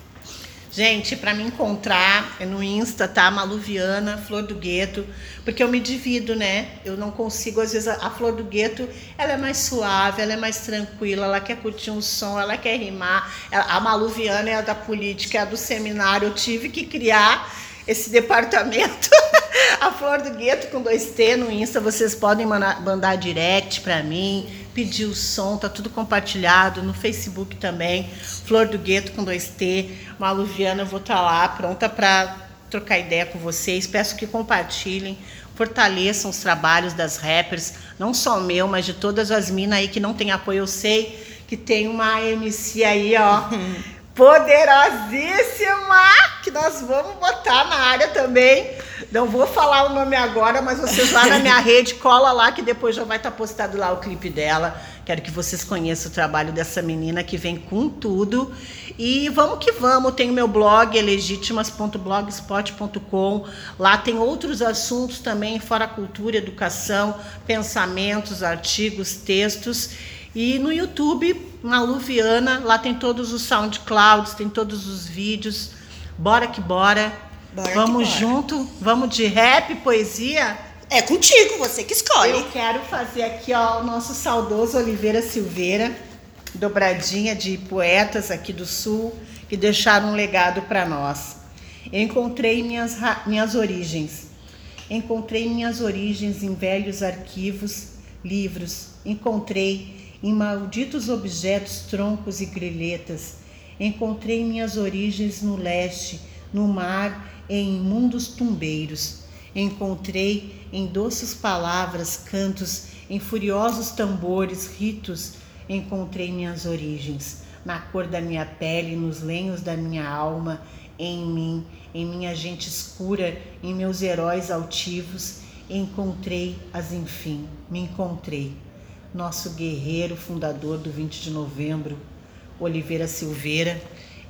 Gente, para me encontrar é no Insta, tá? Maluviana, Flor do Gueto, porque eu me divido, né? Eu não consigo, às vezes, a, Flor do Gueto, ela é mais suave, ela é mais tranquila, ela quer curtir um som, ela quer rimar. A Maluviana é a da política, é a do seminário. Eu tive que criar esse departamento. a Flor do Gueto com dois T no Insta, vocês podem mandar, mandar direct para mim, pedir o som, tá tudo compartilhado no Facebook também. Flor do Gueto com dois T. Maluviana, eu vou estar tá lá pronta para trocar ideia com vocês. Peço que compartilhem, fortaleçam os trabalhos das rappers, não só meu, mas de todas as minas aí que não tem apoio. Eu sei que tem uma MC aí, ó. poderosíssima que nós vamos botar na área também. Não vou falar o nome agora, mas vocês lá na minha rede, cola lá que depois já vai estar tá postado lá o clipe dela. Quero que vocês conheçam o trabalho dessa menina que vem com tudo. E vamos que vamos. Tem o meu blog, legítimas.blogspot.com. Lá tem outros assuntos também, fora cultura, educação, pensamentos, artigos, textos. E no YouTube, Maluviana, lá tem todos os SoundClouds, tem todos os vídeos. Bora que bora. bora vamos que bora. junto, vamos de rap, poesia. É contigo, você que escolhe. Eu quero fazer aqui ó, o nosso saudoso Oliveira Silveira, dobradinha de poetas aqui do Sul, que deixaram um legado para nós. encontrei minhas, minhas origens. Encontrei minhas origens em velhos arquivos, livros. Encontrei em malditos objetos, troncos e grelhetas. Encontrei minhas origens no leste, no mar e em imundos tumbeiros. Encontrei em doces palavras, cantos, em furiosos tambores, ritos, encontrei minhas origens. Na cor da minha pele, nos lenhos da minha alma, em mim, em minha gente escura, em meus heróis altivos, encontrei as enfim, me encontrei nosso guerreiro fundador do 20 de novembro, Oliveira Silveira.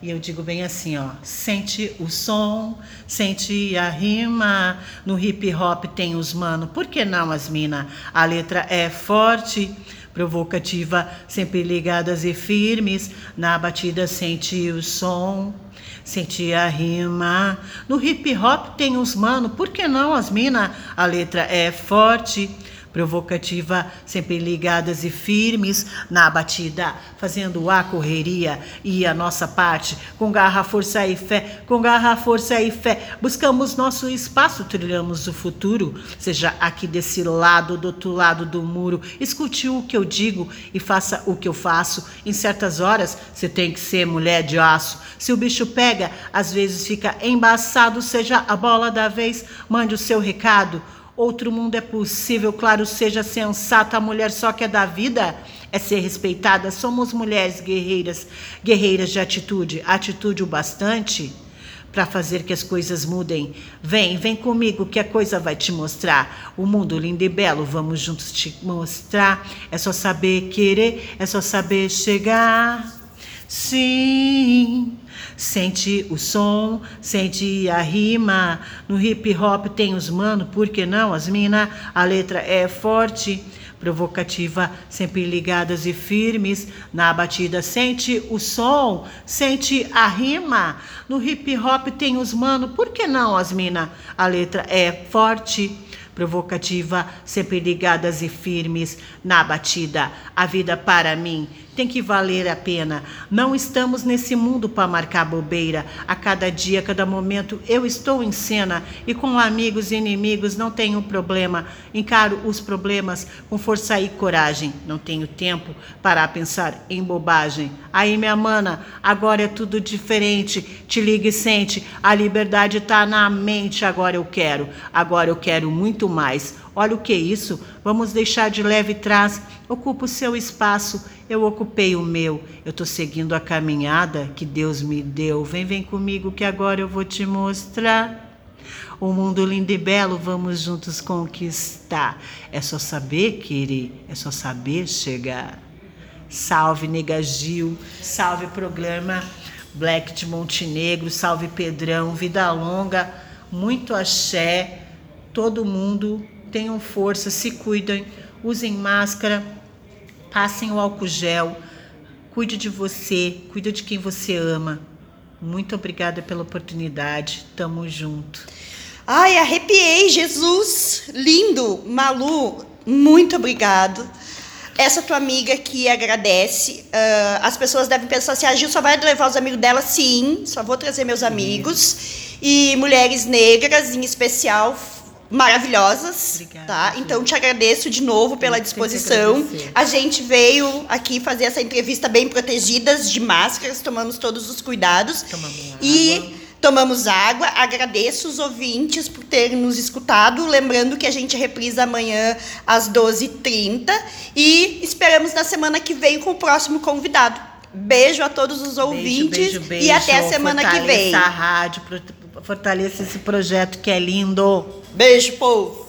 E eu digo bem assim, ó, sente o som, sente a rima, no hip hop tem os mano, por que não as mina? A letra é forte, provocativa, sempre ligadas e firmes, na batida sente o som, sente a rima. No hip hop tem os mano, por que não as mina? A letra é forte, provocativa, sempre ligadas e firmes na batida, fazendo a correria e a nossa parte, com garra, força e fé, com garra, força e fé, buscamos nosso espaço, trilhamos o futuro, seja aqui desse lado, do outro lado do muro, escute o que eu digo e faça o que eu faço. Em certas horas, você tem que ser mulher de aço. Se o bicho pega, às vezes fica embaçado, seja a bola da vez, mande o seu recado. Outro mundo é possível, claro, seja sensata, a mulher só quer da vida é ser respeitada. Somos mulheres guerreiras, guerreiras de atitude, atitude o bastante para fazer que as coisas mudem. Vem, vem comigo que a coisa vai te mostrar. O mundo lindo e belo, vamos juntos te mostrar. É só saber querer, é só saber chegar. Sim, sente o som, sente a rima. No hip hop tem os mano, por que não as mina? A letra é forte, provocativa, sempre ligadas e firmes. Na batida sente o som, sente a rima. No hip hop tem os mano, por que não as mina? A letra é forte provocativa, sempre ligadas e firmes na batida. A vida para mim tem que valer a pena. Não estamos nesse mundo para marcar bobeira. A cada dia, a cada momento, eu estou em cena e com amigos e inimigos não tenho problema. Encaro os problemas com força e coragem. Não tenho tempo para pensar em bobagem. Aí, minha mana, agora é tudo diferente. Te liga e sente. A liberdade está na mente. Agora eu quero. Agora eu quero muito mais. Olha o que é isso? Vamos deixar de leve trás. Ocupa o seu espaço, eu ocupei o meu. Eu estou seguindo a caminhada que Deus me deu. Vem, vem comigo que agora eu vou te mostrar. O mundo lindo e belo vamos juntos conquistar. É só saber querer, é só saber chegar. Salve Nega Gil, salve programa Black de Montenegro, salve Pedrão, vida longa, muito axé, todo mundo tenham força, se cuidem, usem máscara, passem o álcool gel, cuide de você, cuide de quem você ama. Muito obrigada pela oportunidade. Tamo junto. Ai, arrepiei, Jesus! Lindo! Malu, muito obrigado. Essa tua amiga que agradece. Uh, as pessoas devem pensar assim: a Gil só vai levar os amigos dela? Sim, só vou trazer meus amigos. E mulheres negras, em especial, maravilhosas, Obrigada, tá? Então te agradeço de novo pela disposição. A gente veio aqui fazer essa entrevista bem protegidas de máscaras, tomamos todos os cuidados. Tomamos e água. tomamos água. Agradeço os ouvintes por terem nos escutado, lembrando que a gente reprisa amanhã às 12h30 e esperamos na semana que vem com o próximo convidado. Beijo a todos os ouvintes beijo, beijo, beijo. e até a semana que vem. a rádio, fortaleça esse projeto que é lindo. Beijo, povo!